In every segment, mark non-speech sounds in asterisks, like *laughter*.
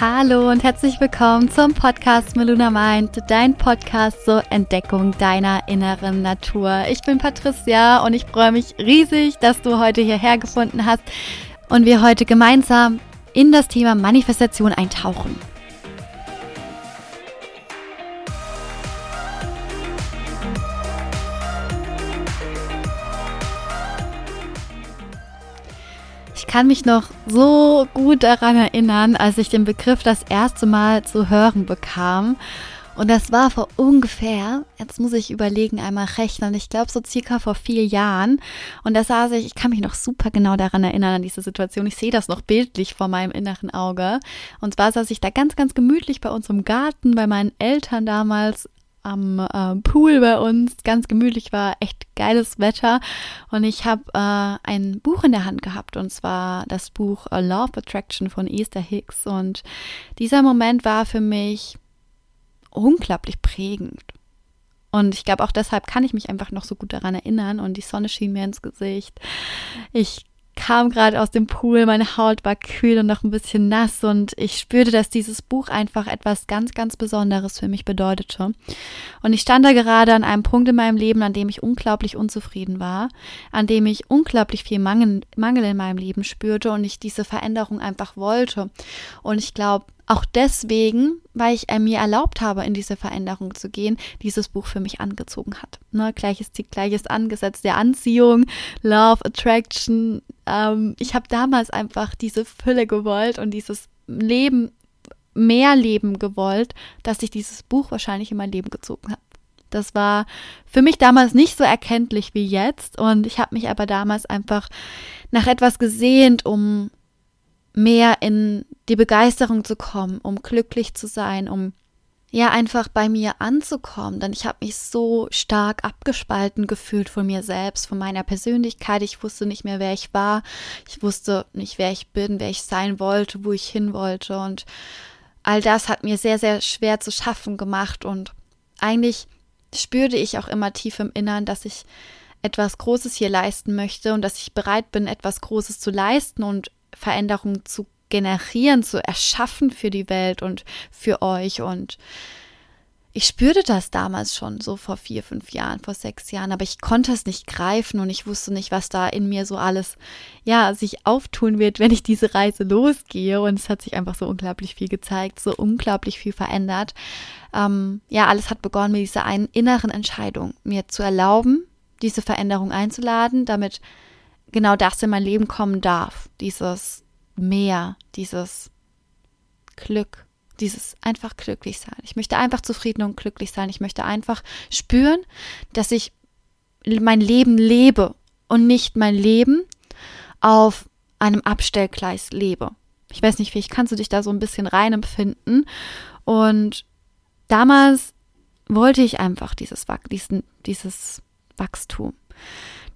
Hallo und herzlich willkommen zum Podcast Meluna Mind, dein Podcast zur Entdeckung deiner inneren Natur. Ich bin Patricia und ich freue mich riesig, dass du heute hierher gefunden hast und wir heute gemeinsam in das Thema Manifestation eintauchen. Kann mich noch so gut daran erinnern, als ich den Begriff das erste Mal zu hören bekam. Und das war vor ungefähr, jetzt muss ich überlegen, einmal rechnen, ich glaube so circa vor vier Jahren. Und da saß ich, ich kann mich noch super genau daran erinnern, an diese Situation. Ich sehe das noch bildlich vor meinem inneren Auge. Und zwar saß ich da ganz, ganz gemütlich bei uns im Garten, bei meinen Eltern damals am äh, Pool bei uns, ganz gemütlich war, echt geiles Wetter und ich habe äh, ein Buch in der Hand gehabt und zwar das Buch A Love Attraction von Esther Hicks und dieser Moment war für mich unglaublich prägend. Und ich glaube, auch deshalb kann ich mich einfach noch so gut daran erinnern. Und die Sonne schien mir ins Gesicht. Ich kam gerade aus dem Pool, meine Haut war kühl und noch ein bisschen nass und ich spürte, dass dieses Buch einfach etwas ganz, ganz Besonderes für mich bedeutete. Und ich stand da gerade an einem Punkt in meinem Leben, an dem ich unglaublich unzufrieden war, an dem ich unglaublich viel Mangel, Mangel in meinem Leben spürte und ich diese Veränderung einfach wollte. Und ich glaube, auch deswegen, weil ich äh, mir erlaubt habe, in diese Veränderung zu gehen, dieses Buch für mich angezogen hat. Ne, gleiches zieht gleiches angesetzt, der Anziehung, Love, Attraction. Ähm, ich habe damals einfach diese Fülle gewollt und dieses Leben, mehr Leben gewollt, dass ich dieses Buch wahrscheinlich in mein Leben gezogen habe. Das war für mich damals nicht so erkenntlich wie jetzt und ich habe mich aber damals einfach nach etwas gesehnt, um mehr in die Begeisterung zu kommen, um glücklich zu sein, um ja einfach bei mir anzukommen, denn ich habe mich so stark abgespalten gefühlt von mir selbst, von meiner Persönlichkeit. Ich wusste nicht mehr, wer ich war. Ich wusste nicht, wer ich bin, wer ich sein wollte, wo ich hin wollte und all das hat mir sehr sehr schwer zu schaffen gemacht und eigentlich spürte ich auch immer tief im Innern, dass ich etwas Großes hier leisten möchte und dass ich bereit bin, etwas Großes zu leisten und Veränderung zu generieren, zu erschaffen für die Welt und für euch. Und ich spürte das damals schon, so vor vier, fünf Jahren, vor sechs Jahren, aber ich konnte es nicht greifen und ich wusste nicht, was da in mir so alles, ja, sich auftun wird, wenn ich diese Reise losgehe. Und es hat sich einfach so unglaublich viel gezeigt, so unglaublich viel verändert. Ähm, ja, alles hat begonnen mit dieser einen inneren Entscheidung, mir zu erlauben, diese Veränderung einzuladen, damit genau das in mein Leben kommen darf. Dieses Mehr, dieses Glück, dieses einfach glücklich sein. Ich möchte einfach zufrieden und glücklich sein. Ich möchte einfach spüren, dass ich mein Leben lebe und nicht mein Leben auf einem Abstellgleis lebe. Ich weiß nicht, vielleicht kannst du dich da so ein bisschen reinempfinden. Und damals wollte ich einfach dieses, dieses Wachstum.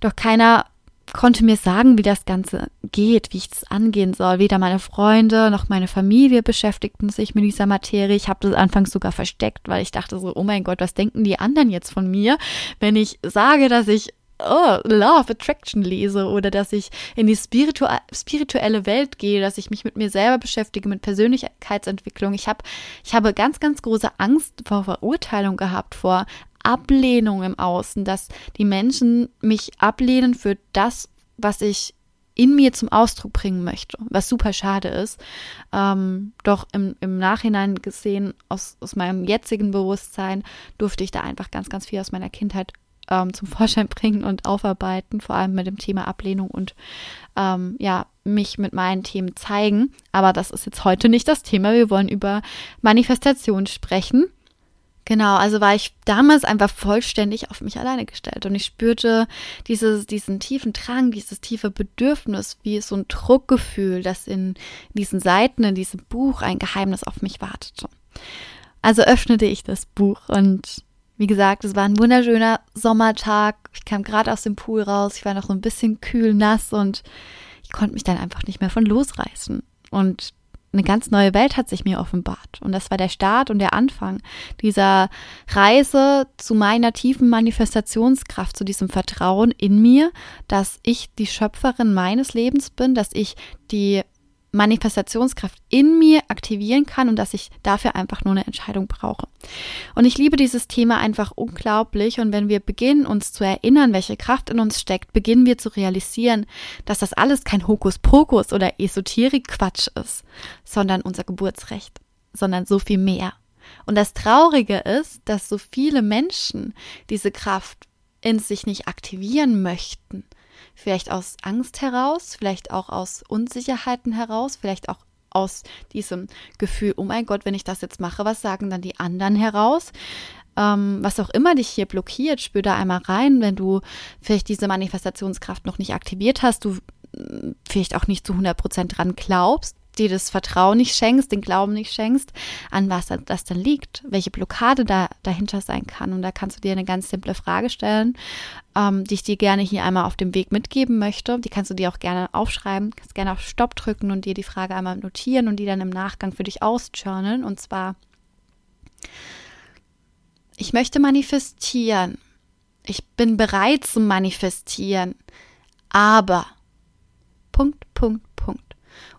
Doch keiner konnte mir sagen, wie das Ganze geht, wie ich es angehen soll. Weder meine Freunde noch meine Familie beschäftigten sich mit dieser Materie. Ich habe das anfangs sogar versteckt, weil ich dachte so, oh mein Gott, was denken die anderen jetzt von mir, wenn ich sage, dass ich oh, Love Attraction lese oder dass ich in die spiritu spirituelle Welt gehe, dass ich mich mit mir selber beschäftige, mit Persönlichkeitsentwicklung. Ich habe ich habe ganz ganz große Angst vor Verurteilung gehabt, vor Ablehnung im Außen, dass die Menschen mich ablehnen für das, was ich in mir zum Ausdruck bringen möchte, was super schade ist. Ähm, doch im, im Nachhinein gesehen, aus, aus meinem jetzigen Bewusstsein, durfte ich da einfach ganz, ganz viel aus meiner Kindheit ähm, zum Vorschein *laughs* bringen und aufarbeiten, vor allem mit dem Thema Ablehnung und ähm, ja, mich mit meinen Themen zeigen. Aber das ist jetzt heute nicht das Thema. Wir wollen über Manifestation sprechen. Genau, also war ich damals einfach vollständig auf mich alleine gestellt und ich spürte dieses, diesen tiefen Drang, dieses tiefe Bedürfnis, wie so ein Druckgefühl, das in diesen Seiten, in diesem Buch ein Geheimnis auf mich wartete. Also öffnete ich das Buch und wie gesagt, es war ein wunderschöner Sommertag. Ich kam gerade aus dem Pool raus, ich war noch so ein bisschen kühl nass und ich konnte mich dann einfach nicht mehr von losreißen. Und eine ganz neue Welt hat sich mir offenbart. Und das war der Start und der Anfang dieser Reise zu meiner tiefen Manifestationskraft, zu diesem Vertrauen in mir, dass ich die Schöpferin meines Lebens bin, dass ich die Manifestationskraft in mir aktivieren kann und dass ich dafür einfach nur eine Entscheidung brauche. Und ich liebe dieses Thema einfach unglaublich. Und wenn wir beginnen, uns zu erinnern, welche Kraft in uns steckt, beginnen wir zu realisieren, dass das alles kein Hokuspokus oder Esoterik-Quatsch ist, sondern unser Geburtsrecht, sondern so viel mehr. Und das Traurige ist, dass so viele Menschen diese Kraft in sich nicht aktivieren möchten Vielleicht aus Angst heraus, vielleicht auch aus Unsicherheiten heraus, vielleicht auch aus diesem Gefühl, oh mein Gott, wenn ich das jetzt mache, was sagen dann die anderen heraus? Ähm, was auch immer dich hier blockiert, spür da einmal rein, wenn du vielleicht diese Manifestationskraft noch nicht aktiviert hast, du hm, vielleicht auch nicht zu 100 Prozent dran glaubst, dir das Vertrauen nicht schenkst, den Glauben nicht schenkst, an was das dann liegt, welche Blockade da dahinter sein kann. Und da kannst du dir eine ganz simple Frage stellen, ähm, die ich dir gerne hier einmal auf dem Weg mitgeben möchte. Die kannst du dir auch gerne aufschreiben, kannst gerne auf Stopp drücken und dir die Frage einmal notieren und die dann im Nachgang für dich ausjournalen. Und zwar, ich möchte manifestieren. Ich bin bereit zu manifestieren. Aber Punkt, Punkt,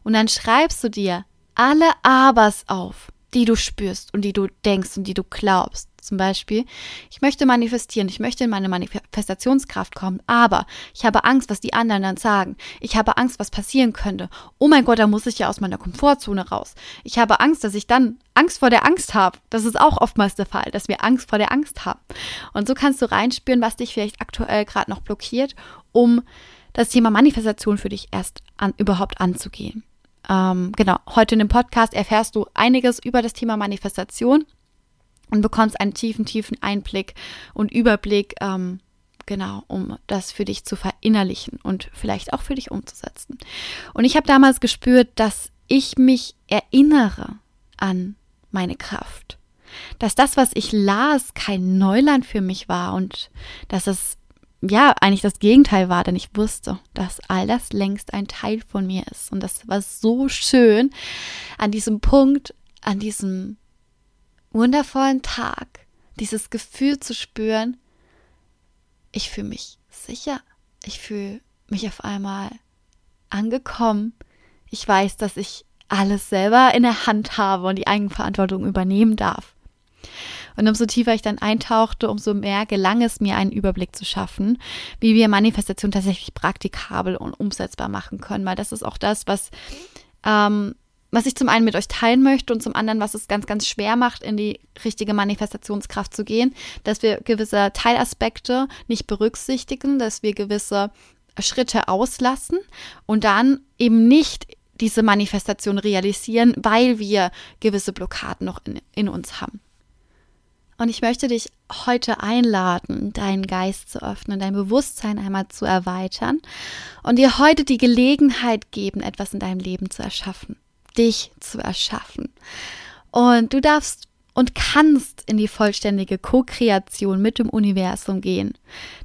und dann schreibst du dir alle Abers auf, die du spürst und die du denkst und die du glaubst. Zum Beispiel, ich möchte manifestieren, ich möchte in meine Manifestationskraft kommen, aber ich habe Angst, was die anderen dann sagen. Ich habe Angst, was passieren könnte. Oh mein Gott, da muss ich ja aus meiner Komfortzone raus. Ich habe Angst, dass ich dann Angst vor der Angst habe. Das ist auch oftmals der Fall, dass wir Angst vor der Angst haben. Und so kannst du reinspüren, was dich vielleicht aktuell gerade noch blockiert, um das Thema Manifestation für dich erst an, überhaupt anzugehen. Ähm, genau, heute in dem Podcast erfährst du einiges über das Thema Manifestation und bekommst einen tiefen, tiefen Einblick und Überblick, ähm, genau, um das für dich zu verinnerlichen und vielleicht auch für dich umzusetzen. Und ich habe damals gespürt, dass ich mich erinnere an meine Kraft. Dass das, was ich las, kein Neuland für mich war und dass es ja, eigentlich das Gegenteil war, denn ich wusste, dass all das längst ein Teil von mir ist. Und das war so schön an diesem Punkt, an diesem wundervollen Tag, dieses Gefühl zu spüren, ich fühle mich sicher, ich fühle mich auf einmal angekommen, ich weiß, dass ich alles selber in der Hand habe und die Eigenverantwortung übernehmen darf. Und umso tiefer ich dann eintauchte, umso mehr gelang es mir, einen Überblick zu schaffen, wie wir Manifestation tatsächlich praktikabel und umsetzbar machen können. Weil das ist auch das, was, ähm, was ich zum einen mit euch teilen möchte und zum anderen, was es ganz, ganz schwer macht, in die richtige Manifestationskraft zu gehen, dass wir gewisse Teilaspekte nicht berücksichtigen, dass wir gewisse Schritte auslassen und dann eben nicht diese Manifestation realisieren, weil wir gewisse Blockaden noch in, in uns haben. Und ich möchte dich heute einladen, deinen Geist zu öffnen, dein Bewusstsein einmal zu erweitern und dir heute die Gelegenheit geben, etwas in deinem Leben zu erschaffen, dich zu erschaffen. Und du darfst und kannst in die vollständige Co-Kreation mit dem Universum gehen.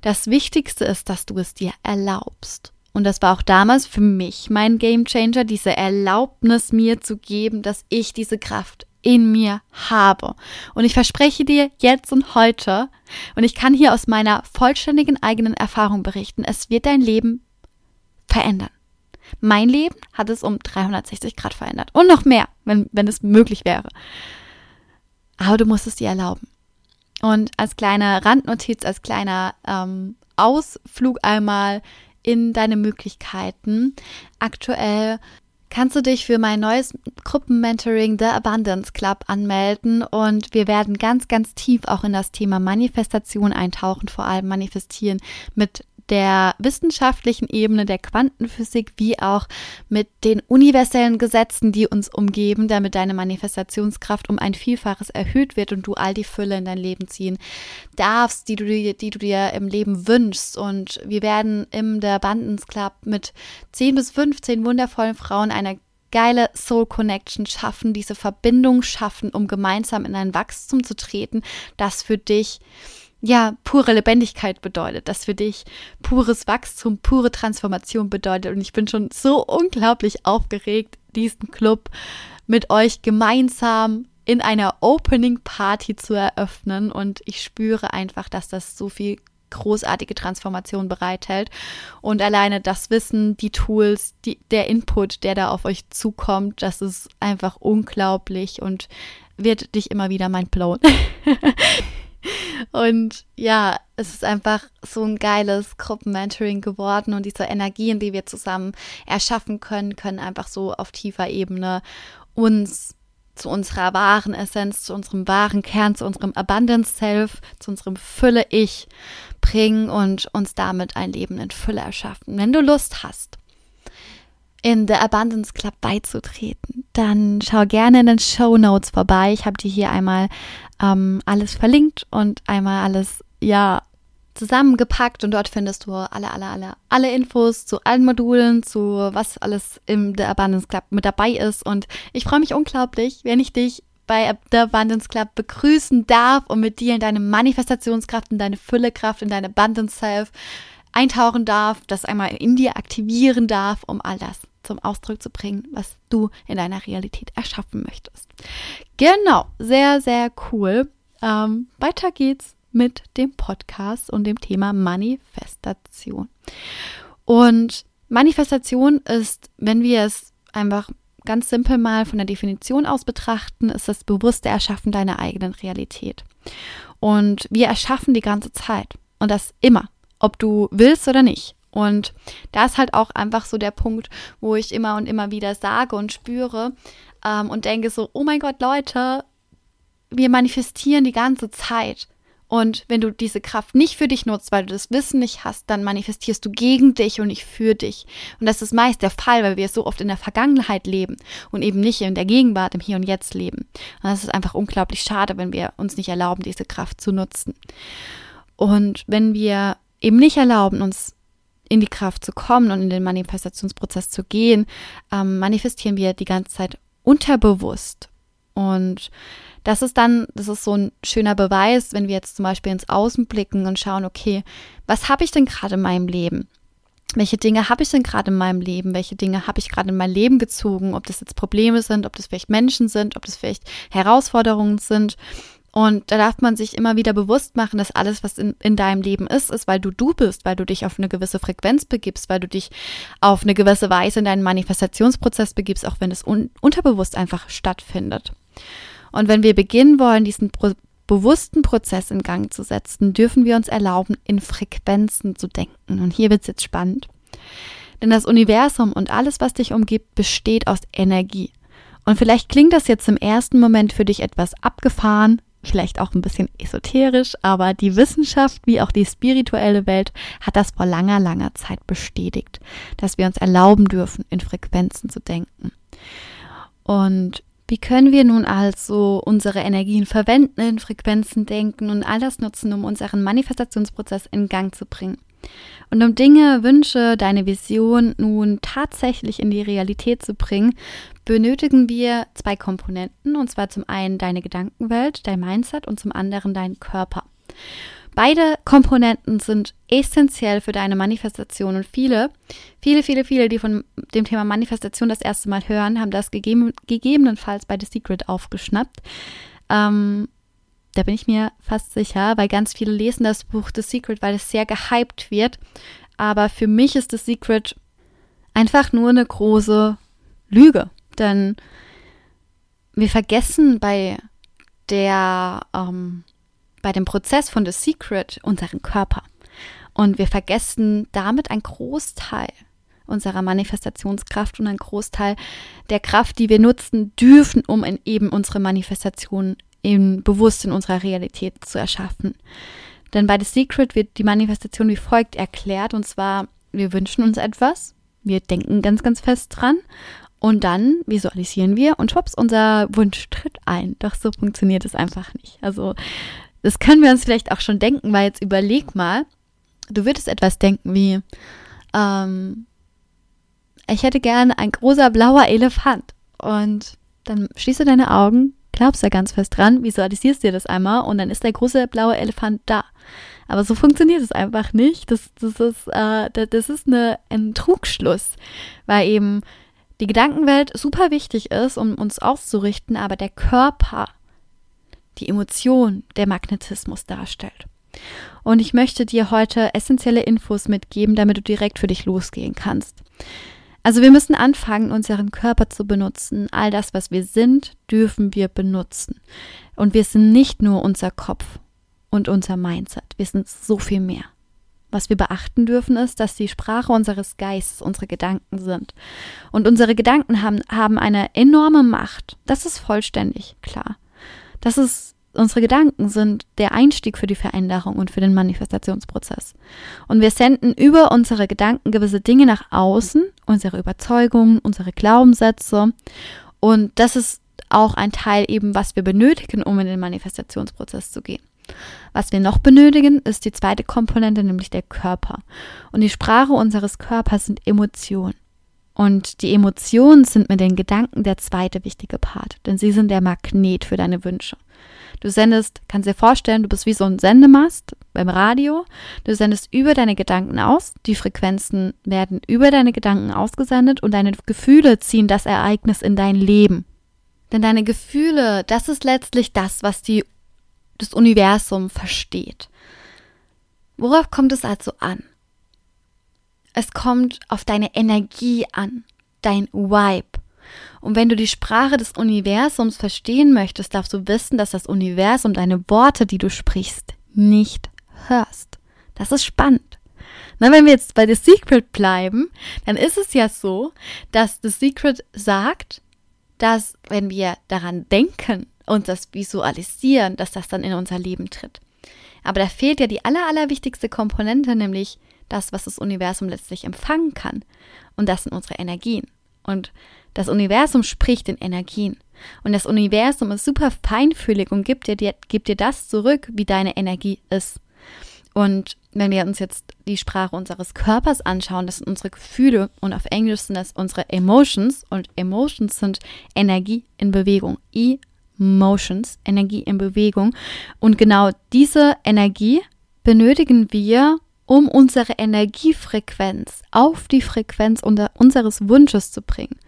Das Wichtigste ist, dass du es dir erlaubst. Und das war auch damals für mich mein Game Changer, diese Erlaubnis mir zu geben, dass ich diese Kraft in mir habe. Und ich verspreche dir jetzt und heute, und ich kann hier aus meiner vollständigen eigenen Erfahrung berichten, es wird dein Leben verändern. Mein Leben hat es um 360 Grad verändert. Und noch mehr, wenn, wenn es möglich wäre. Aber du musst es dir erlauben. Und als kleine Randnotiz, als kleiner ähm, Ausflug einmal in deine Möglichkeiten. Aktuell kannst du dich für mein neues Gruppenmentoring The Abundance Club anmelden? Und wir werden ganz, ganz tief auch in das Thema Manifestation eintauchen, vor allem manifestieren mit der wissenschaftlichen Ebene der Quantenphysik wie auch mit den universellen Gesetzen, die uns umgeben, damit deine Manifestationskraft um ein Vielfaches erhöht wird und du all die Fülle in dein Leben ziehen darfst, die du dir, die du dir im Leben wünschst. Und wir werden im der Abundance Club mit 10 bis 15 wundervollen Frauen eine geile Soul Connection schaffen, diese Verbindung schaffen, um gemeinsam in ein Wachstum zu treten, das für dich ja, pure Lebendigkeit bedeutet, das für dich pures Wachstum, pure Transformation bedeutet. Und ich bin schon so unglaublich aufgeregt, diesen Club mit euch gemeinsam in einer Opening Party zu eröffnen. Und ich spüre einfach, dass das so viel großartige Transformation bereithält. Und alleine das Wissen, die Tools, die, der Input, der da auf euch zukommt, das ist einfach unglaublich und wird dich immer wieder mein blown. *laughs* und ja, es ist einfach so ein geiles Gruppenmentoring geworden und diese Energien, die wir zusammen erschaffen können, können einfach so auf tiefer Ebene uns zu unserer wahren Essenz, zu unserem wahren Kern, zu unserem Abundance Self, zu unserem Fülle Ich bringen und uns damit ein Leben in Fülle erschaffen. Wenn du Lust hast, in The Abundance Club beizutreten, dann schau gerne in den Show Notes vorbei. Ich habe dir hier einmal ähm, alles verlinkt und einmal alles, ja, zusammengepackt und dort findest du alle, alle, alle, alle Infos zu allen Modulen, zu was alles im The Abundance Club mit dabei ist. Und ich freue mich unglaublich, wenn ich dich bei The Abundance Club begrüßen darf und mit dir in deine Manifestationskraft, in deine Füllekraft, in deine Abundance Self eintauchen darf, das einmal in dir aktivieren darf, um all das zum Ausdruck zu bringen, was du in deiner Realität erschaffen möchtest. Genau, sehr, sehr cool. Ähm, weiter geht's mit dem Podcast und dem Thema Manifestation. Und Manifestation ist, wenn wir es einfach ganz simpel mal von der Definition aus betrachten, ist das bewusste Erschaffen deiner eigenen Realität. Und wir erschaffen die ganze Zeit. Und das immer, ob du willst oder nicht. Und da ist halt auch einfach so der Punkt, wo ich immer und immer wieder sage und spüre ähm, und denke so, oh mein Gott, Leute, wir manifestieren die ganze Zeit. Und wenn du diese Kraft nicht für dich nutzt, weil du das Wissen nicht hast, dann manifestierst du gegen dich und nicht für dich. Und das ist meist der Fall, weil wir so oft in der Vergangenheit leben und eben nicht in der Gegenwart, im Hier und Jetzt leben. Und das ist einfach unglaublich schade, wenn wir uns nicht erlauben, diese Kraft zu nutzen. Und wenn wir eben nicht erlauben, uns in die Kraft zu kommen und in den Manifestationsprozess zu gehen, ähm, manifestieren wir die ganze Zeit unterbewusst. Und das ist dann, das ist so ein schöner Beweis, wenn wir jetzt zum Beispiel ins Außen blicken und schauen, okay, was habe ich denn gerade in meinem Leben? Welche Dinge habe ich denn gerade in meinem Leben? Welche Dinge habe ich gerade in mein Leben gezogen? Ob das jetzt Probleme sind, ob das vielleicht Menschen sind, ob das vielleicht Herausforderungen sind. Und da darf man sich immer wieder bewusst machen, dass alles, was in, in deinem Leben ist, ist, weil du du bist, weil du dich auf eine gewisse Frequenz begibst, weil du dich auf eine gewisse Weise in deinen Manifestationsprozess begibst, auch wenn es un unterbewusst einfach stattfindet. Und wenn wir beginnen wollen, diesen pro bewussten Prozess in Gang zu setzen, dürfen wir uns erlauben, in Frequenzen zu denken. Und hier wird es jetzt spannend. Denn das Universum und alles, was dich umgibt, besteht aus Energie. Und vielleicht klingt das jetzt im ersten Moment für dich etwas abgefahren, vielleicht auch ein bisschen esoterisch, aber die Wissenschaft wie auch die spirituelle Welt hat das vor langer, langer Zeit bestätigt, dass wir uns erlauben dürfen, in Frequenzen zu denken. Und wie können wir nun also unsere Energien verwenden, in Frequenzen denken und all das nutzen, um unseren Manifestationsprozess in Gang zu bringen? Und um Dinge, Wünsche, deine Vision nun tatsächlich in die Realität zu bringen, benötigen wir zwei Komponenten, und zwar zum einen deine Gedankenwelt, dein Mindset und zum anderen deinen Körper. Beide Komponenten sind essentiell für deine Manifestation und viele, viele, viele, viele, die von dem Thema Manifestation das erste Mal hören, haben das gegeben, gegebenenfalls bei The Secret aufgeschnappt. Ähm, da bin ich mir fast sicher, weil ganz viele lesen das Buch The Secret, weil es sehr gehypt wird. Aber für mich ist The Secret einfach nur eine große Lüge. Denn wir vergessen bei der ähm, bei dem Prozess von The Secret unseren Körper. Und wir vergessen damit einen Großteil unserer Manifestationskraft und einen Großteil der Kraft, die wir nutzen dürfen, um in eben unsere Manifestation im bewusst in unserer Realität zu erschaffen. Denn bei The Secret wird die Manifestation wie folgt erklärt, und zwar, wir wünschen uns etwas, wir denken ganz, ganz fest dran und dann visualisieren wir und schwupps, unser Wunsch tritt ein. Doch so funktioniert es einfach nicht. Also das können wir uns vielleicht auch schon denken, weil jetzt überleg mal, du würdest etwas denken wie, ähm, ich hätte gerne ein großer blauer Elefant. Und dann schließe deine Augen, glaubst da ganz fest dran, visualisierst dir das einmal und dann ist der große blaue Elefant da. Aber so funktioniert es einfach nicht. Das, das ist, äh, das ist eine, ein Trugschluss, weil eben die Gedankenwelt super wichtig ist, um uns auszurichten, aber der Körper die Emotion der Magnetismus darstellt. Und ich möchte dir heute essentielle Infos mitgeben, damit du direkt für dich losgehen kannst. Also wir müssen anfangen, unseren Körper zu benutzen. All das, was wir sind, dürfen wir benutzen. Und wir sind nicht nur unser Kopf und unser Mindset. Wir sind so viel mehr. Was wir beachten dürfen, ist, dass die Sprache unseres Geistes unsere Gedanken sind. Und unsere Gedanken haben, haben eine enorme Macht. Das ist vollständig klar. Das ist, unsere Gedanken sind der Einstieg für die Veränderung und für den Manifestationsprozess. Und wir senden über unsere Gedanken gewisse Dinge nach außen, unsere Überzeugungen, unsere Glaubenssätze. Und das ist auch ein Teil eben, was wir benötigen, um in den Manifestationsprozess zu gehen. Was wir noch benötigen, ist die zweite Komponente, nämlich der Körper. Und die Sprache unseres Körpers sind Emotionen. Und die Emotionen sind mit den Gedanken der zweite wichtige Part, denn sie sind der Magnet für deine Wünsche. Du sendest, kannst dir vorstellen, du bist wie so ein Sendemast beim Radio. Du sendest über deine Gedanken aus. Die Frequenzen werden über deine Gedanken ausgesendet und deine Gefühle ziehen das Ereignis in dein Leben. Denn deine Gefühle, das ist letztlich das, was die das Universum versteht. Worauf kommt es also an? Es kommt auf deine Energie an, dein Vibe. Und wenn du die Sprache des Universums verstehen möchtest, darfst du wissen, dass das Universum deine Worte, die du sprichst, nicht hörst. Das ist spannend. Na, wenn wir jetzt bei The Secret bleiben, dann ist es ja so, dass The Secret sagt, dass wenn wir daran denken, und das visualisieren, dass das dann in unser Leben tritt. Aber da fehlt ja die aller, allerwichtigste Komponente, nämlich das, was das Universum letztlich empfangen kann. Und das sind unsere Energien. Und das Universum spricht in Energien. Und das Universum ist super feinfühlig und gibt dir, gibt dir das zurück, wie deine Energie ist. Und wenn wir uns jetzt die Sprache unseres Körpers anschauen, das sind unsere Gefühle und auf Englisch sind das unsere Emotions und Emotions sind Energie in Bewegung. I Motions, Energie in Bewegung. Und genau diese Energie benötigen wir, um unsere Energiefrequenz auf die Frequenz unseres Wunsches zu bringen.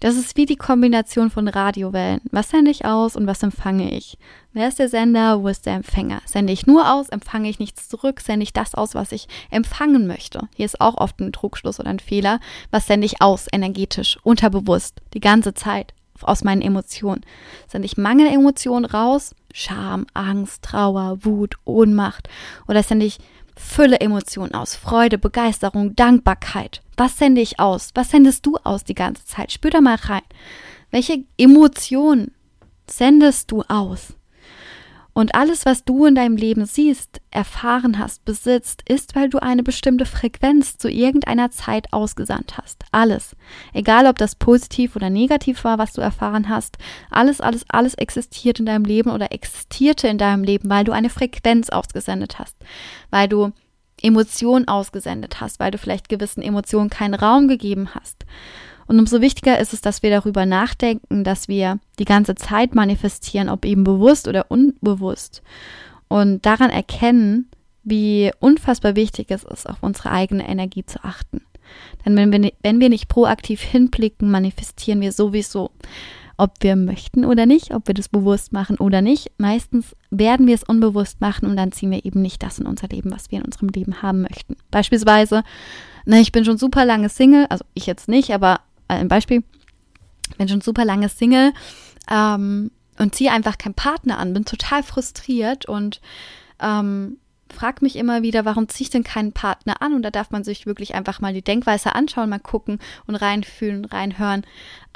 Das ist wie die Kombination von Radiowellen. Was sende ich aus und was empfange ich? Wer ist der Sender, wo ist der Empfänger? Sende ich nur aus, empfange ich nichts zurück, sende ich das aus, was ich empfangen möchte? Hier ist auch oft ein Trugschluss oder ein Fehler. Was sende ich aus, energetisch, unterbewusst, die ganze Zeit? aus meinen Emotionen. Sende ich Mangelemotionen raus, Scham, Angst, Trauer, Wut, Ohnmacht oder sende ich Fülle Emotionen aus, Freude, Begeisterung, Dankbarkeit. Was sende ich aus? Was sendest du aus die ganze Zeit? Spür da mal rein. Welche Emotionen sendest du aus? Und alles, was du in deinem Leben siehst, erfahren hast, besitzt, ist, weil du eine bestimmte Frequenz zu irgendeiner Zeit ausgesandt hast. Alles. Egal, ob das positiv oder negativ war, was du erfahren hast. Alles, alles, alles existiert in deinem Leben oder existierte in deinem Leben, weil du eine Frequenz ausgesendet hast. Weil du Emotionen ausgesendet hast, weil du vielleicht gewissen Emotionen keinen Raum gegeben hast. Und umso wichtiger ist es, dass wir darüber nachdenken, dass wir die ganze Zeit manifestieren, ob eben bewusst oder unbewusst. Und daran erkennen, wie unfassbar wichtig es ist, auf unsere eigene Energie zu achten. Denn wenn wir, wenn wir nicht proaktiv hinblicken, manifestieren wir sowieso. Ob wir möchten oder nicht, ob wir das bewusst machen oder nicht. Meistens werden wir es unbewusst machen und dann ziehen wir eben nicht das in unser Leben, was wir in unserem Leben haben möchten. Beispielsweise, na, ich bin schon super lange Single, also ich jetzt nicht, aber ein Beispiel, bin schon super lange Single ähm, und ziehe einfach keinen Partner an, bin total frustriert und ähm, frag mich immer wieder, warum ziehe ich denn keinen Partner an? Und da darf man sich wirklich einfach mal die Denkweise anschauen, mal gucken und reinfühlen, reinhören.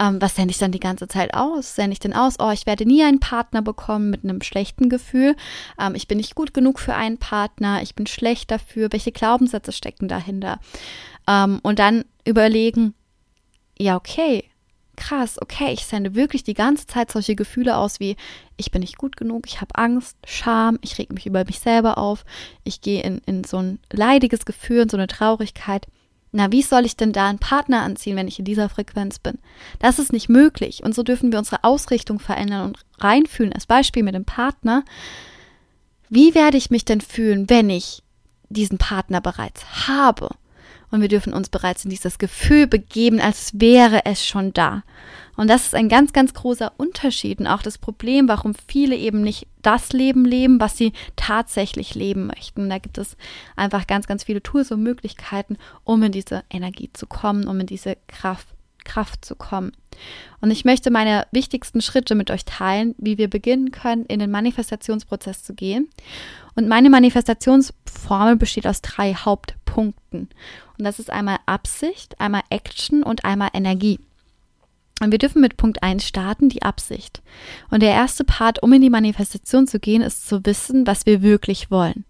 Ähm, was sende ich dann die ganze Zeit aus? Sende ich denn aus, oh, ich werde nie einen Partner bekommen mit einem schlechten Gefühl. Ähm, ich bin nicht gut genug für einen Partner. Ich bin schlecht dafür. Welche Glaubenssätze stecken dahinter? Ähm, und dann überlegen, ja, okay, krass, okay, ich sende wirklich die ganze Zeit solche Gefühle aus wie, ich bin nicht gut genug, ich habe Angst, Scham, ich reg mich über mich selber auf, ich gehe in, in so ein leidiges Gefühl, in so eine Traurigkeit. Na, wie soll ich denn da einen Partner anziehen, wenn ich in dieser Frequenz bin? Das ist nicht möglich. Und so dürfen wir unsere Ausrichtung verändern und reinfühlen. Als Beispiel mit dem Partner. Wie werde ich mich denn fühlen, wenn ich diesen Partner bereits habe? Und wir dürfen uns bereits in dieses Gefühl begeben, als wäre es schon da. Und das ist ein ganz, ganz großer Unterschied und auch das Problem, warum viele eben nicht das Leben leben, was sie tatsächlich leben möchten. Da gibt es einfach ganz, ganz viele Tools und Möglichkeiten, um in diese Energie zu kommen, um in diese Kraft, Kraft zu kommen. Und ich möchte meine wichtigsten Schritte mit euch teilen, wie wir beginnen können, in den Manifestationsprozess zu gehen. Und meine Manifestationsformel besteht aus drei Hauptpunkten. Und das ist einmal Absicht, einmal Action und einmal Energie. Und wir dürfen mit Punkt 1 starten, die Absicht. Und der erste Part, um in die Manifestation zu gehen, ist zu wissen, was wir wirklich wollen.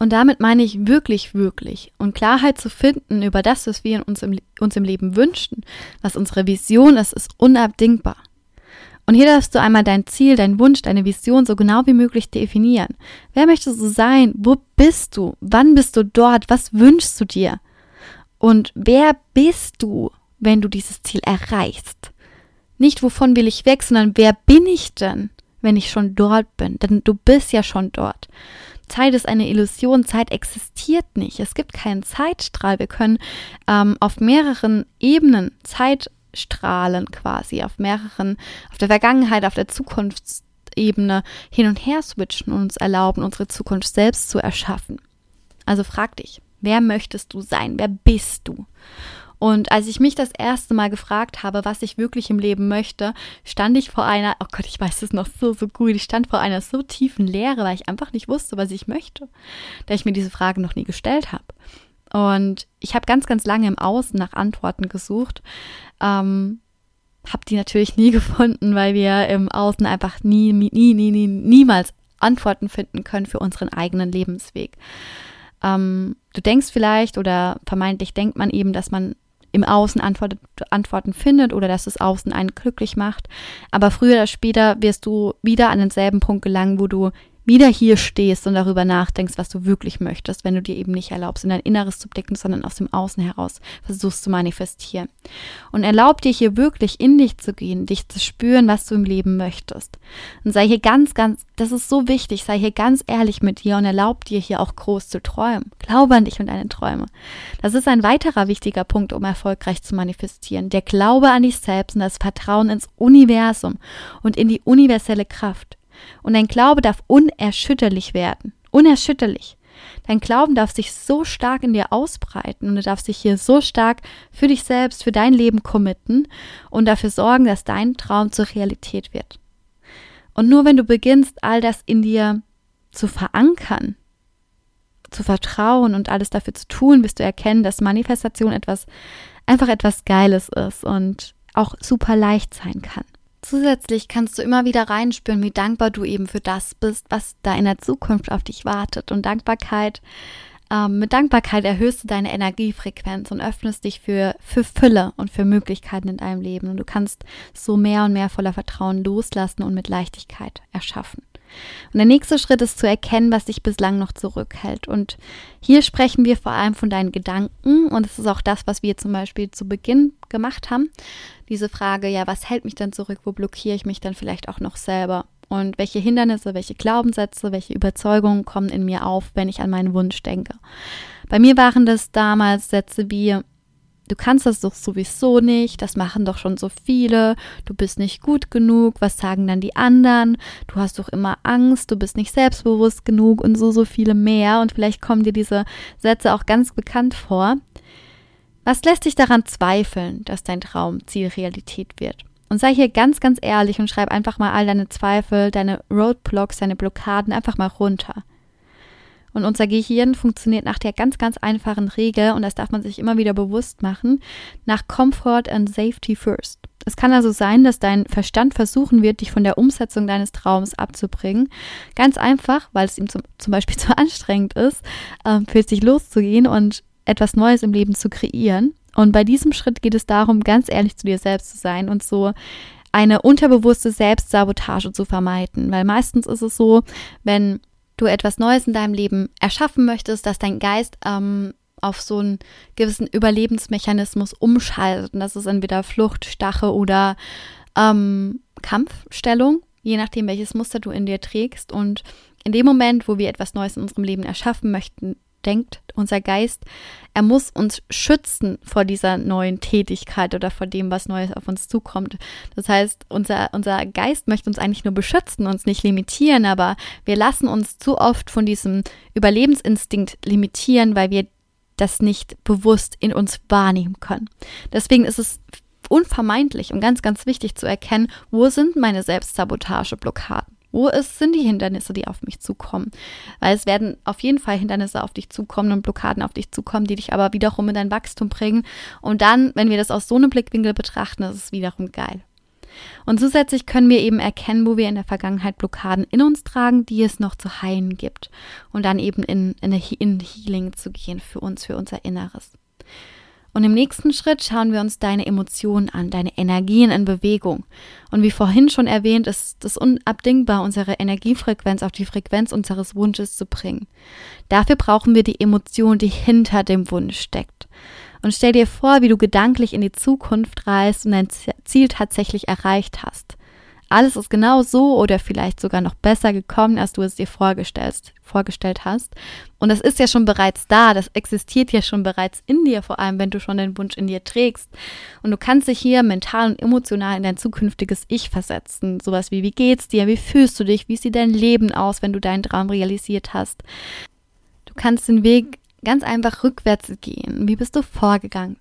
Und damit meine ich wirklich, wirklich. Und Klarheit zu finden über das, was wir uns im, uns im Leben wünschen, was unsere Vision ist, ist unabdingbar. Und hier darfst du einmal dein Ziel, dein Wunsch, deine Vision so genau wie möglich definieren. Wer möchtest du sein? Wo bist du? Wann bist du dort? Was wünschst du dir? Und wer bist du, wenn du dieses Ziel erreichst? Nicht, wovon will ich weg, sondern wer bin ich denn, wenn ich schon dort bin? Denn du bist ja schon dort. Zeit ist eine Illusion, Zeit existiert nicht. Es gibt keinen Zeitstrahl. Wir können ähm, auf mehreren Ebenen Zeitstrahlen quasi, auf mehreren, auf der Vergangenheit, auf der Zukunftsebene hin und her switchen und uns erlauben, unsere Zukunft selbst zu erschaffen. Also frag dich, wer möchtest du sein? Wer bist du? Und als ich mich das erste Mal gefragt habe, was ich wirklich im Leben möchte, stand ich vor einer, oh Gott, ich weiß es noch so, so gut, ich stand vor einer so tiefen Leere, weil ich einfach nicht wusste, was ich möchte, da ich mir diese Frage noch nie gestellt habe. Und ich habe ganz, ganz lange im Außen nach Antworten gesucht. Ähm, habe die natürlich nie *laughs* gefunden, weil wir im Außen einfach nie, nie, nie, nie niemals Antworten finden können für unseren eigenen Lebensweg. Ähm, du denkst vielleicht oder vermeintlich denkt man eben, dass man im Außen Antwort, Antworten findet oder dass es Außen einen glücklich macht. Aber früher oder später wirst du wieder an denselben Punkt gelangen, wo du wieder hier stehst und darüber nachdenkst, was du wirklich möchtest, wenn du dir eben nicht erlaubst, in dein Inneres zu blicken, sondern aus dem Außen heraus versuchst zu manifestieren. Und erlaub dir hier wirklich in dich zu gehen, dich zu spüren, was du im Leben möchtest. Und sei hier ganz, ganz, das ist so wichtig, sei hier ganz ehrlich mit dir und erlaub dir hier auch groß zu träumen. Glaube an dich und deine Träume. Das ist ein weiterer wichtiger Punkt, um erfolgreich zu manifestieren. Der Glaube an dich selbst und das Vertrauen ins Universum und in die universelle Kraft. Und dein Glaube darf unerschütterlich werden. Unerschütterlich. Dein Glauben darf sich so stark in dir ausbreiten und du darfst dich hier so stark für dich selbst, für dein Leben committen und dafür sorgen, dass dein Traum zur Realität wird. Und nur wenn du beginnst, all das in dir zu verankern, zu vertrauen und alles dafür zu tun, wirst du erkennen, dass Manifestation etwas, einfach etwas Geiles ist und auch super leicht sein kann. Zusätzlich kannst du immer wieder reinspüren, wie dankbar du eben für das bist, was da in der Zukunft auf dich wartet. Und Dankbarkeit, ähm, mit Dankbarkeit erhöhst du deine Energiefrequenz und öffnest dich für, für Fülle und für Möglichkeiten in deinem Leben. Und du kannst so mehr und mehr voller Vertrauen loslassen und mit Leichtigkeit erschaffen. Und der nächste Schritt ist zu erkennen, was dich bislang noch zurückhält. Und hier sprechen wir vor allem von deinen Gedanken. Und es ist auch das, was wir zum Beispiel zu Beginn gemacht haben. Diese Frage, ja, was hält mich denn zurück? Wo blockiere ich mich dann vielleicht auch noch selber? Und welche Hindernisse, welche Glaubenssätze, welche Überzeugungen kommen in mir auf, wenn ich an meinen Wunsch denke? Bei mir waren das damals Sätze wie, du kannst das doch sowieso nicht, das machen doch schon so viele, du bist nicht gut genug, was sagen dann die anderen, du hast doch immer Angst, du bist nicht selbstbewusst genug und so, so viele mehr und vielleicht kommen dir diese Sätze auch ganz bekannt vor. Was lässt dich daran zweifeln, dass dein Traumziel Realität wird? Und sei hier ganz, ganz ehrlich und schreib einfach mal all deine Zweifel, deine Roadblocks, deine Blockaden einfach mal runter. Und unser Gehirn funktioniert nach der ganz, ganz einfachen Regel, und das darf man sich immer wieder bewusst machen, nach Comfort and Safety First. Es kann also sein, dass dein Verstand versuchen wird, dich von der Umsetzung deines Traums abzubringen. Ganz einfach, weil es ihm zum, zum Beispiel *laughs* zu anstrengend ist, äh, für sich loszugehen und etwas Neues im Leben zu kreieren. Und bei diesem Schritt geht es darum, ganz ehrlich zu dir selbst zu sein und so eine unterbewusste Selbstsabotage zu vermeiden. Weil meistens ist es so, wenn du etwas Neues in deinem Leben erschaffen möchtest, dass dein Geist ähm, auf so einen gewissen Überlebensmechanismus umschaltet. Und das ist entweder Flucht, Stache oder ähm, Kampfstellung, je nachdem, welches Muster du in dir trägst. Und in dem Moment, wo wir etwas Neues in unserem Leben erschaffen möchten, denkt unser Geist, er muss uns schützen vor dieser neuen Tätigkeit oder vor dem, was Neues auf uns zukommt. Das heißt, unser, unser Geist möchte uns eigentlich nur beschützen, uns nicht limitieren, aber wir lassen uns zu oft von diesem Überlebensinstinkt limitieren, weil wir das nicht bewusst in uns wahrnehmen können. Deswegen ist es unvermeidlich und ganz, ganz wichtig zu erkennen, wo sind meine Selbstsabotageblockaden. Wo ist, sind die Hindernisse, die auf mich zukommen? Weil es werden auf jeden Fall Hindernisse auf dich zukommen und Blockaden auf dich zukommen, die dich aber wiederum in dein Wachstum bringen. Und dann, wenn wir das aus so einem Blickwinkel betrachten, ist es wiederum geil. Und zusätzlich können wir eben erkennen, wo wir in der Vergangenheit Blockaden in uns tragen, die es noch zu heilen gibt. Und dann eben in, in, in Healing zu gehen für uns, für unser Inneres. Und im nächsten Schritt schauen wir uns deine Emotionen an, deine Energien in Bewegung. Und wie vorhin schon erwähnt, ist es unabdingbar, unsere Energiefrequenz auf die Frequenz unseres Wunsches zu bringen. Dafür brauchen wir die Emotion, die hinter dem Wunsch steckt. Und stell dir vor, wie du gedanklich in die Zukunft reist und dein Ziel tatsächlich erreicht hast alles ist genau so oder vielleicht sogar noch besser gekommen, als du es dir vorgestellt, vorgestellt hast. Und das ist ja schon bereits da, das existiert ja schon bereits in dir, vor allem wenn du schon den Wunsch in dir trägst. Und du kannst dich hier mental und emotional in dein zukünftiges Ich versetzen. Sowas wie, wie geht's dir, wie fühlst du dich, wie sieht dein Leben aus, wenn du deinen Traum realisiert hast. Du kannst den Weg ganz einfach rückwärts gehen. Wie bist du vorgegangen,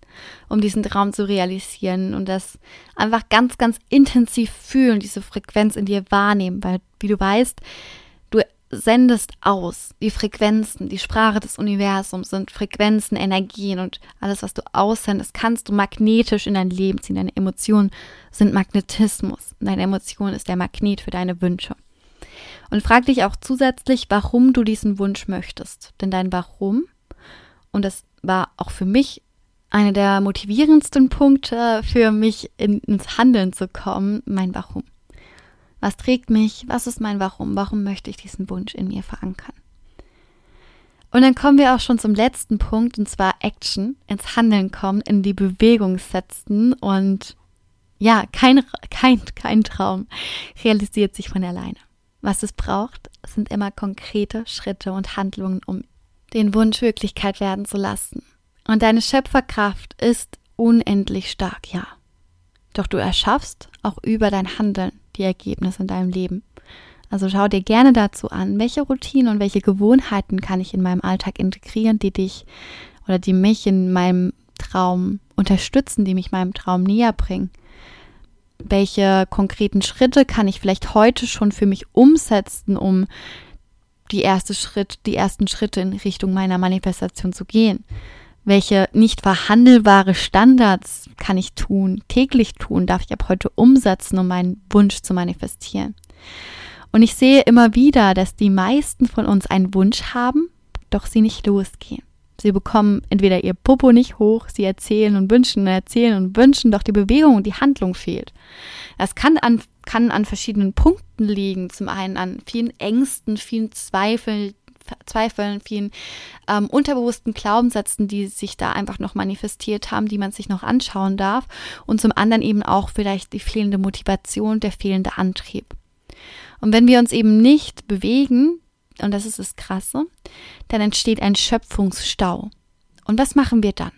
um diesen Traum zu realisieren und das einfach ganz, ganz intensiv fühlen, diese Frequenz in dir wahrnehmen, weil, wie du weißt, du sendest aus. Die Frequenzen, die Sprache des Universums sind Frequenzen, Energien und alles, was du aussendest, kannst du magnetisch in dein Leben ziehen. Deine Emotionen sind Magnetismus. Deine Emotion ist der Magnet für deine Wünsche. Und frag dich auch zusätzlich, warum du diesen Wunsch möchtest. Denn dein Warum und das war auch für mich einer der motivierendsten Punkte für mich in, ins Handeln zu kommen, mein Warum. Was trägt mich? Was ist mein Warum? Warum möchte ich diesen Wunsch in mir verankern? Und dann kommen wir auch schon zum letzten Punkt, und zwar Action, ins Handeln kommen, in die Bewegung setzen und ja, kein, kein, kein Traum realisiert sich von alleine. Was es braucht, sind immer konkrete Schritte und Handlungen, um den Wunsch Wirklichkeit werden zu lassen. Und deine Schöpferkraft ist unendlich stark, ja. Doch du erschaffst auch über dein Handeln die Ergebnisse in deinem Leben. Also schau dir gerne dazu an, welche Routinen und welche Gewohnheiten kann ich in meinem Alltag integrieren, die dich oder die mich in meinem Traum unterstützen, die mich meinem Traum näher bringen. Welche konkreten Schritte kann ich vielleicht heute schon für mich umsetzen, um die erste Schritt, die ersten Schritte in Richtung meiner Manifestation zu gehen? Welche nicht verhandelbare Standards kann ich tun, täglich tun, darf ich ab heute umsetzen, um meinen Wunsch zu manifestieren? Und ich sehe immer wieder, dass die meisten von uns einen Wunsch haben, doch sie nicht losgehen. Sie bekommen entweder ihr Popo nicht hoch, sie erzählen und wünschen und erzählen und wünschen, doch die Bewegung und die Handlung fehlt. Das kann an, kann an verschiedenen Punkten liegen. Zum einen an vielen Ängsten, vielen Zweifeln, Zweifeln, vielen ähm, unterbewussten Glaubenssätzen, die sich da einfach noch manifestiert haben, die man sich noch anschauen darf. Und zum anderen eben auch vielleicht die fehlende Motivation, der fehlende Antrieb. Und wenn wir uns eben nicht bewegen, und das ist das Krasse, dann entsteht ein Schöpfungsstau. Und was machen wir dann?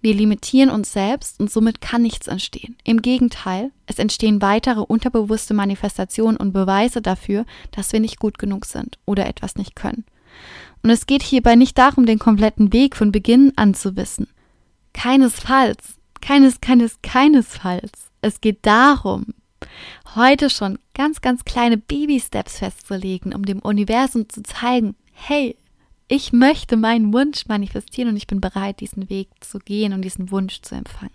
Wir limitieren uns selbst und somit kann nichts entstehen. Im Gegenteil, es entstehen weitere unterbewusste Manifestationen und Beweise dafür, dass wir nicht gut genug sind oder etwas nicht können. Und es geht hierbei nicht darum, den kompletten Weg von Beginn an zu wissen. Keinesfalls. Keines, keines, keinesfalls. Es geht darum, heute schon ganz, ganz kleine Baby-Steps festzulegen, um dem Universum zu zeigen, hey, ich möchte meinen Wunsch manifestieren und ich bin bereit, diesen Weg zu gehen und diesen Wunsch zu empfangen.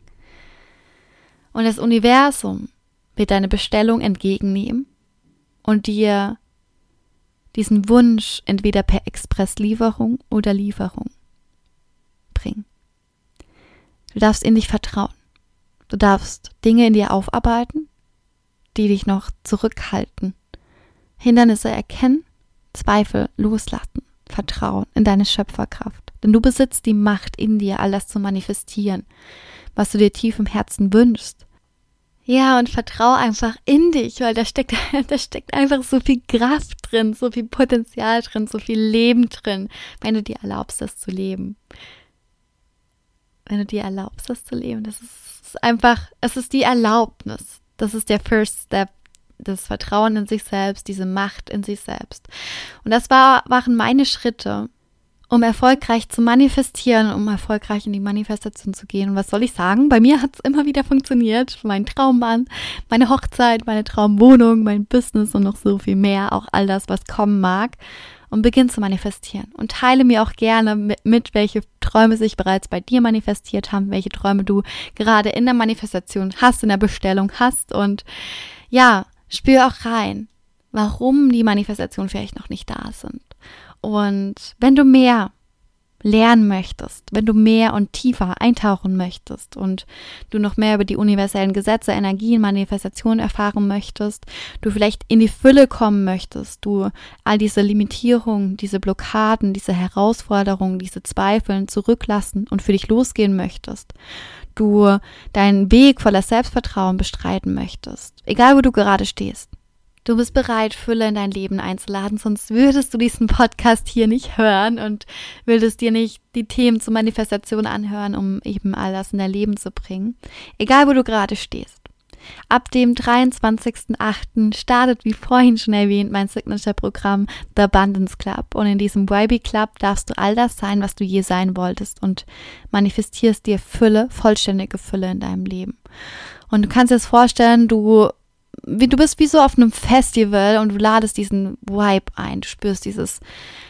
Und das Universum wird deine Bestellung entgegennehmen und dir diesen Wunsch entweder per Expresslieferung oder Lieferung bringen. Du darfst in dich vertrauen. Du darfst Dinge in dir aufarbeiten die dich noch zurückhalten. Hindernisse erkennen, Zweifel loslassen, Vertrauen in deine Schöpferkraft. Denn du besitzt die Macht in dir, all das zu manifestieren, was du dir tief im Herzen wünschst. Ja, und vertrau einfach in dich, weil da steckt, *laughs* da steckt einfach so viel Kraft drin, so viel Potenzial drin, so viel Leben drin, wenn du dir erlaubst, das zu leben. Wenn du dir erlaubst, das zu leben, das ist einfach, es ist die Erlaubnis. Das ist der First Step, das Vertrauen in sich selbst, diese Macht in sich selbst. Und das war, waren meine Schritte, um erfolgreich zu manifestieren, um erfolgreich in die Manifestation zu gehen. Und was soll ich sagen? Bei mir hat es immer wieder funktioniert. Mein Traummann, meine Hochzeit, meine Traumwohnung, mein Business und noch so viel mehr. Auch all das, was kommen mag. Und beginn zu manifestieren. Und teile mir auch gerne mit, mit, welche Träume sich bereits bei dir manifestiert haben, welche Träume du gerade in der Manifestation hast, in der Bestellung hast. Und ja, spür auch rein, warum die Manifestationen vielleicht noch nicht da sind. Und wenn du mehr lernen möchtest, wenn du mehr und tiefer eintauchen möchtest und du noch mehr über die universellen Gesetze, Energien, Manifestationen erfahren möchtest, du vielleicht in die Fülle kommen möchtest, du all diese Limitierungen, diese Blockaden, diese Herausforderungen, diese Zweifeln zurücklassen und für dich losgehen möchtest, du deinen Weg voller Selbstvertrauen bestreiten möchtest, egal wo du gerade stehst, Du bist bereit, Fülle in dein Leben einzuladen, sonst würdest du diesen Podcast hier nicht hören und würdest dir nicht die Themen zur Manifestation anhören, um eben all das in dein Leben zu bringen. Egal, wo du gerade stehst. Ab dem 23.08. startet, wie vorhin schon erwähnt, mein Signature-Programm The Abundance Club. Und in diesem YB Club darfst du all das sein, was du je sein wolltest und manifestierst dir Fülle, vollständige Fülle in deinem Leben. Und du kannst dir das vorstellen, du wie du bist wie so auf einem Festival und du ladest diesen Vibe ein. Du spürst dieses,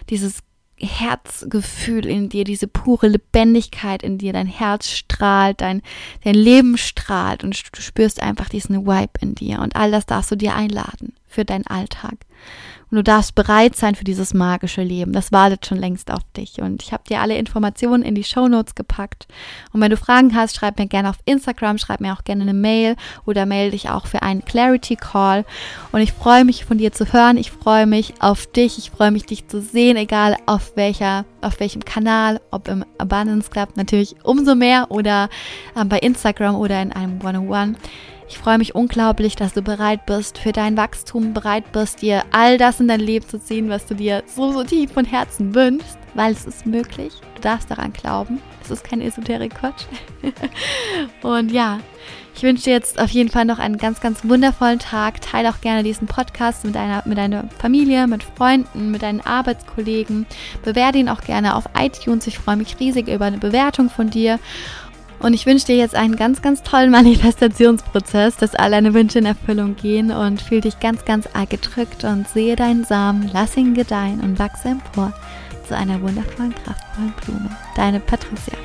dieses Herzgefühl in dir, diese pure Lebendigkeit in dir. Dein Herz strahlt, dein, dein Leben strahlt und du spürst einfach diesen Vibe in dir. Und all das darfst du dir einladen für deinen Alltag. Und du darfst bereit sein für dieses magische Leben. Das wartet schon längst auf dich. Und ich habe dir alle Informationen in die Show Notes gepackt. Und wenn du Fragen hast, schreib mir gerne auf Instagram, schreib mir auch gerne eine Mail oder melde dich auch für einen Clarity Call. Und ich freue mich von dir zu hören. Ich freue mich auf dich. Ich freue mich, dich zu sehen, egal auf welcher, auf welchem Kanal, ob im Abundance Club natürlich umso mehr oder äh, bei Instagram oder in einem One-on-One. -on -One. Ich freue mich unglaublich, dass du bereit bist für dein Wachstum, bereit bist, dir all das in dein Leben zu ziehen, was du dir so, so tief von Herzen wünschst, weil es ist möglich. Du darfst daran glauben. Es ist kein Esoterik-Quatsch. *laughs* Und ja, ich wünsche dir jetzt auf jeden Fall noch einen ganz, ganz wundervollen Tag. Teile auch gerne diesen Podcast mit deiner, mit deiner Familie, mit Freunden, mit deinen Arbeitskollegen. Bewerte ihn auch gerne auf iTunes. Ich freue mich riesig über eine Bewertung von dir. Und ich wünsche dir jetzt einen ganz, ganz tollen Manifestationsprozess, dass all deine Wünsche in Erfüllung gehen und fühl dich ganz, ganz arg gedrückt und sehe deinen Samen, lass ihn gedeihen und wachse empor zu einer wundervollen, kraftvollen Blume. Deine Patricia.